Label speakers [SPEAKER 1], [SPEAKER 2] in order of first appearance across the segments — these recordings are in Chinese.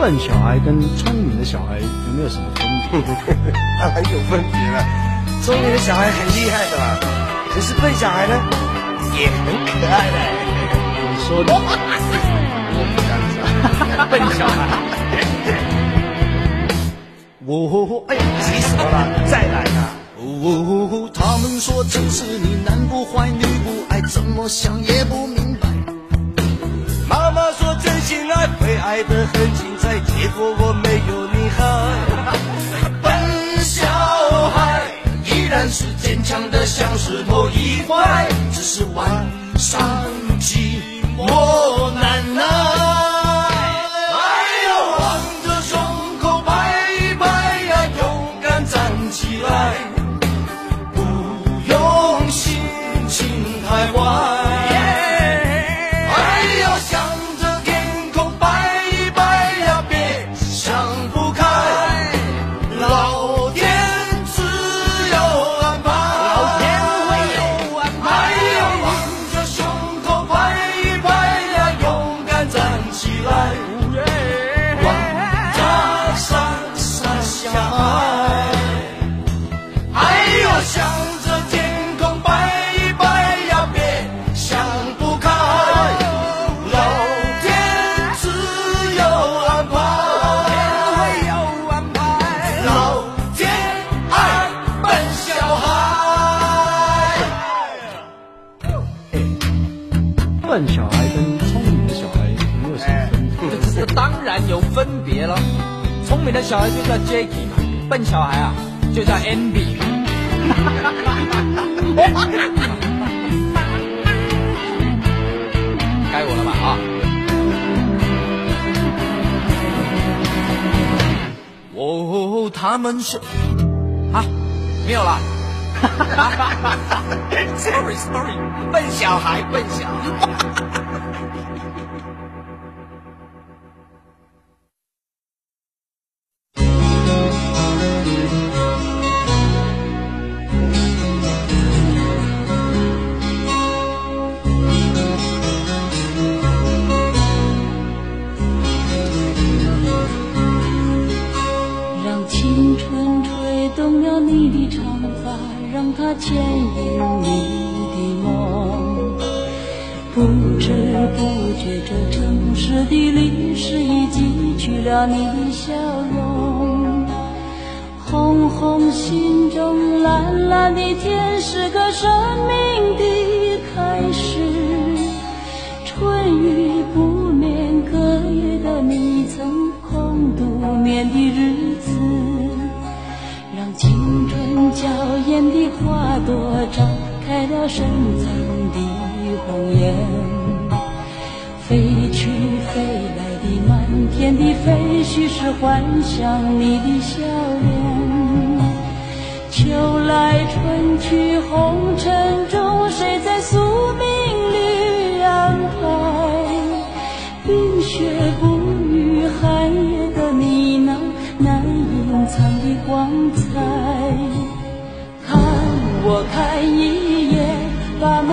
[SPEAKER 1] 笨小孩跟聪明的小孩有没有什么分别？
[SPEAKER 2] 当然有分别了。聪明的小孩很厉害的嘛，可是笨小孩呢，也很可爱的。
[SPEAKER 1] 你说的，
[SPEAKER 2] 我不敢说，笨小孩。
[SPEAKER 1] 我哎呀，
[SPEAKER 2] 急死我了，再来啊！
[SPEAKER 3] 哦，他们说这是你男不坏女不爱，怎么想也不明白。
[SPEAKER 2] 妈妈说真心爱会爱得很精彩，结果我没有你好。
[SPEAKER 3] 笨小孩依然是坚强的，像石头一块，只是晚上寂寞难耐。笨小孩
[SPEAKER 1] 跟聪明的小孩没有什么分别？
[SPEAKER 4] 这当然有分别了。聪明的小孩就叫 Jacky 嘛，笨小孩啊就叫 Andy。该我了吧啊！
[SPEAKER 3] 哦，他们说
[SPEAKER 4] 啊，没有了。Sorry sorry，笨小孩，笨小孩。
[SPEAKER 5] 是已记取了你的笑容。红红心中，蓝蓝的天是个生命的开始。春雨不眠，隔夜的你曾空独眠的日子，让青春娇艳的花朵绽开了深藏的红颜。飞去飞来的满天的飞絮是幻想你的笑脸。秋来春去红尘中，谁在宿命里安排？冰雪不语，寒夜的你那难隐藏的光彩。看我看一眼，把莫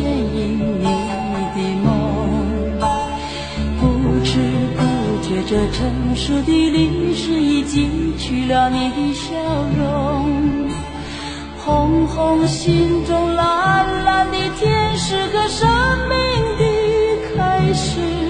[SPEAKER 6] 牵引你的梦。不知不觉，这成熟的历史已记取了你的笑容。红红心中，蓝蓝的天，是个生命的开始。